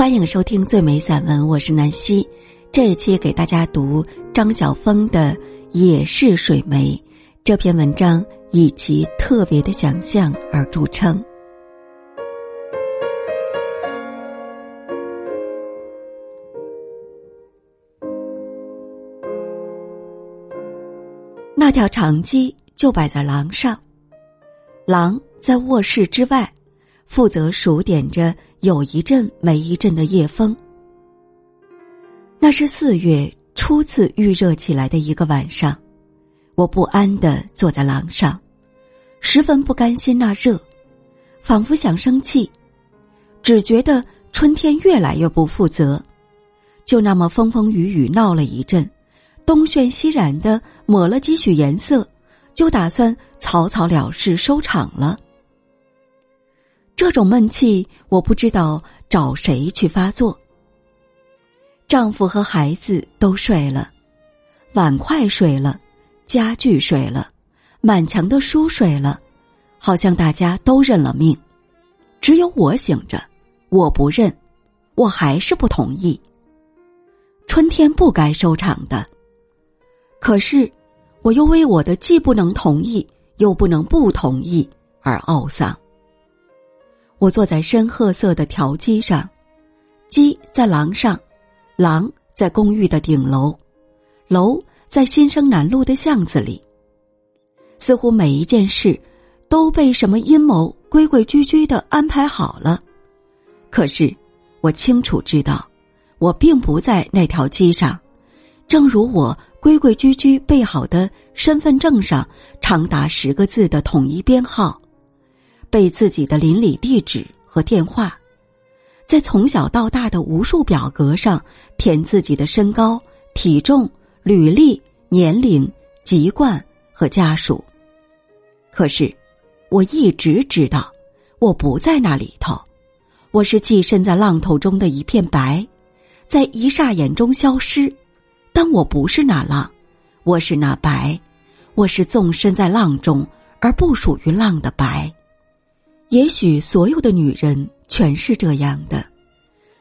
欢迎收听最美散文，我是南希。这一期给大家读张晓峰的《也是水梅》这篇文章，以其特别的想象而著称。那条长机就摆在廊上，廊在卧室之外，负责数点着有一阵没一阵的夜风。那是四月初次预热起来的一个晚上，我不安的坐在廊上，十分不甘心那热，仿佛想生气，只觉得春天越来越不负责，就那么风风雨雨闹了一阵。东炫西染的抹了几许颜色，就打算草草了事收场了。这种闷气，我不知道找谁去发作。丈夫和孩子都睡了，碗筷睡了，家具睡了，满墙的书睡了，好像大家都认了命，只有我醒着。我不认，我还是不同意。春天不该收场的。可是，我又为我的既不能同意又不能不同意而懊丧。我坐在深褐色的条机上，机在廊上，廊在公寓的顶楼，楼在新生南路的巷子里。似乎每一件事都被什么阴谋规规矩矩的安排好了。可是，我清楚知道，我并不在那条机上，正如我。规规矩矩备好的身份证上长达十个字的统一编号，背自己的邻里地址和电话，在从小到大的无数表格上填自己的身高、体重、履历、年龄、籍贯和家属。可是，我一直知道，我不在那里头，我是寄身在浪头中的一片白，在一霎眼中消失。但我不是那浪，我是那白，我是纵身在浪中而不属于浪的白。也许所有的女人全是这样的，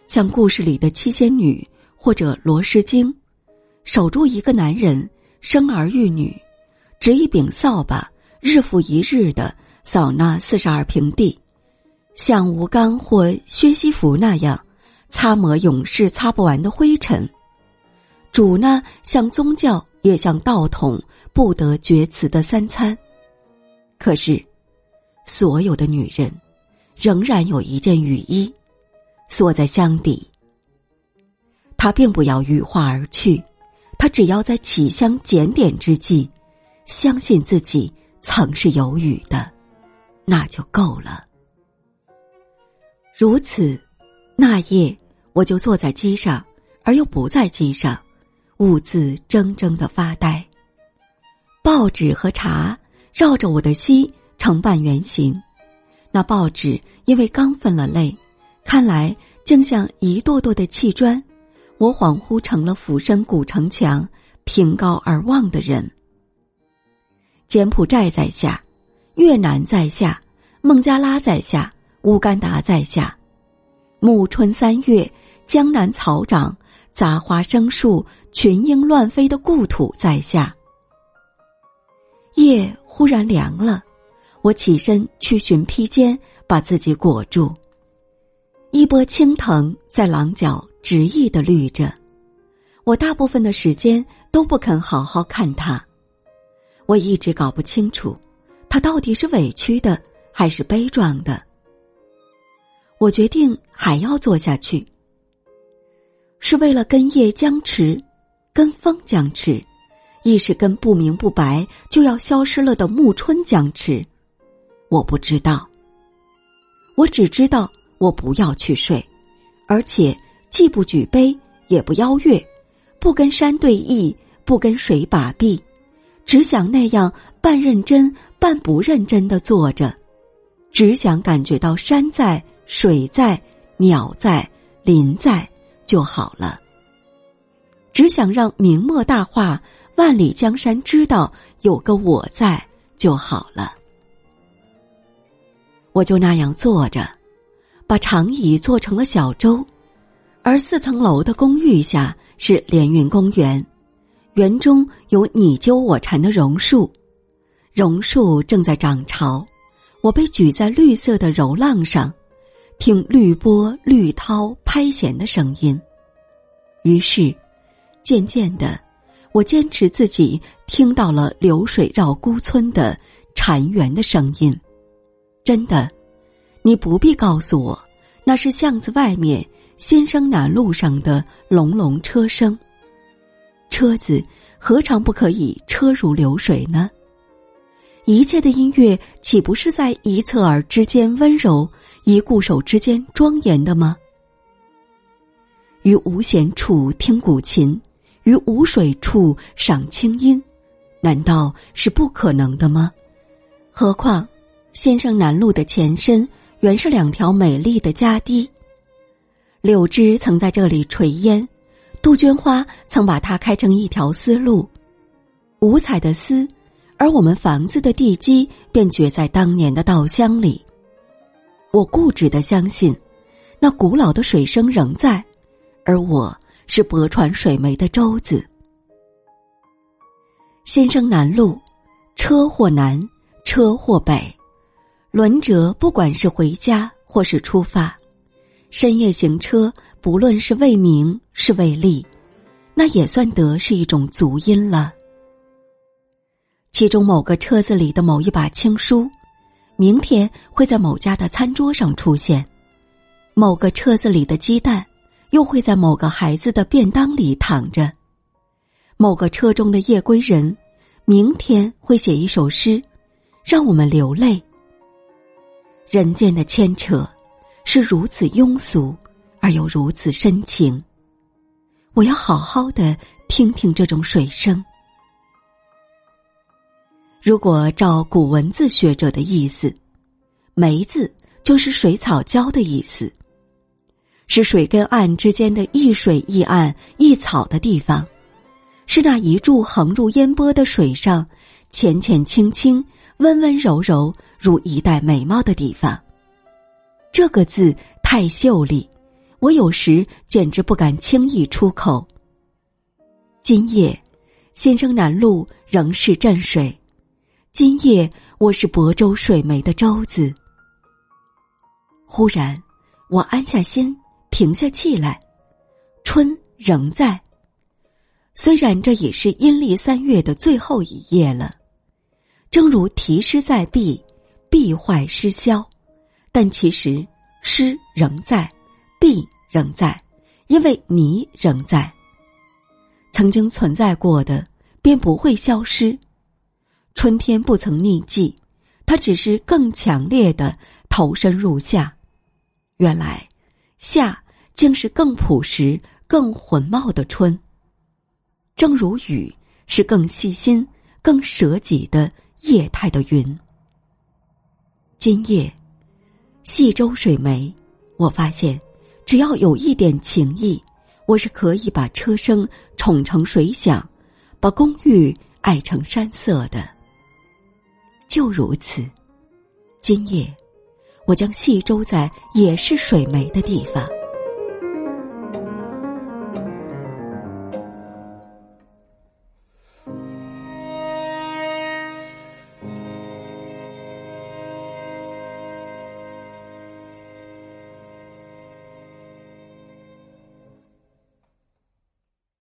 像故事里的七仙女或者罗诗经，守住一个男人，生儿育女，执一柄扫把，日复一日的扫那四十二平地，像吴刚或薛西弗那样，擦抹永世擦不完的灰尘。主呢，像宗教，也像道统，不得绝词的三餐。可是，所有的女人，仍然有一件雨衣，锁在箱底。她并不要羽化而去，她只要在起香检点之际，相信自己曾是有雨的，那就够了。如此，那夜我就坐在机上，而又不在机上。兀自怔怔的发呆。报纸和茶绕着我的膝成半圆形，那报纸因为刚分了类，看来正像一垛垛的砌砖。我恍惚成了俯身古城墙，凭高而望的人。柬埔寨在下，越南在下，孟加拉在下，乌干达在下。暮春三月，江南草长。杂花生树、群莺乱飞的故土在下。夜忽然凉了，我起身去寻披肩，把自己裹住。一波青藤在廊角执意的绿着，我大部分的时间都不肯好好看它。我一直搞不清楚，它到底是委屈的还是悲壮的。我决定还要做下去。是为了跟夜僵持，跟风僵持，亦是跟不明不白就要消失了的暮春僵持。我不知道。我只知道我不要去睡，而且既不举杯，也不邀月，不跟山对弈，不跟水把臂，只想那样半认真半不认真的坐着，只想感觉到山在、水在、鸟在、林在。就好了。只想让明末大话万里江山知道有个我在就好了。我就那样坐着，把长椅做成了小舟，而四层楼的公寓下是连云公园，园中有你揪我缠的榕树，榕树正在涨潮，我被举在绿色的柔浪上，听绿波绿涛拍弦的声音。于是，渐渐的，我坚持自己听到了流水绕孤村的禅园的声音。真的，你不必告诉我，那是巷子外面。新生南路上的隆隆车声，车子何尝不可以车如流水呢？一切的音乐岂不是在一侧耳之间温柔，一固手之间庄严的吗？于无弦处听古琴，于无水处赏清音，难道是不可能的吗？何况，先生南路的前身原是两条美丽的家堤。柳枝曾在这里垂烟，杜鹃花曾把它开成一条丝路，五彩的丝，而我们房子的地基便掘在当年的稻香里。我固执的相信，那古老的水声仍在，而我是泊船水湄的舟子。先生南路，车或南，车或北，轮辙不管是回家或是出发。深夜行车，不论是为名是为利，那也算得是一种足音了。其中某个车子里的某一把青书，明天会在某家的餐桌上出现；某个车子里的鸡蛋，又会在某个孩子的便当里躺着；某个车中的夜归人，明天会写一首诗，让我们流泪。人间的牵扯。是如此庸俗，而又如此深情。我要好好的听听这种水声。如果照古文字学者的意思，“梅”字就是水草礁的意思，是水跟岸之间的一水一岸一草的地方，是那一柱横入烟波的水上，浅浅清清、温温柔柔如一带美貌的地方。这个字太秀丽，我有时简直不敢轻易出口。今夜，先生南路仍是镇水。今夜，我是亳州水湄的舟子。忽然，我安下心，平下气来。春仍在，虽然这已是阴历三月的最后一夜了。正如题诗在壁，必坏失消。但其实，失仍在，必仍在，因为你仍在。曾经存在过的，便不会消失。春天不曾匿迹，它只是更强烈的投身入夏。原来，夏竟是更朴实、更浑茂的春。正如雨是更细心、更舍己的液态的云。今夜。细舟水湄，我发现，只要有一点情意，我是可以把车声宠成水响，把公寓爱成山色的。就如此，今夜，我将细舟在也是水湄的地方。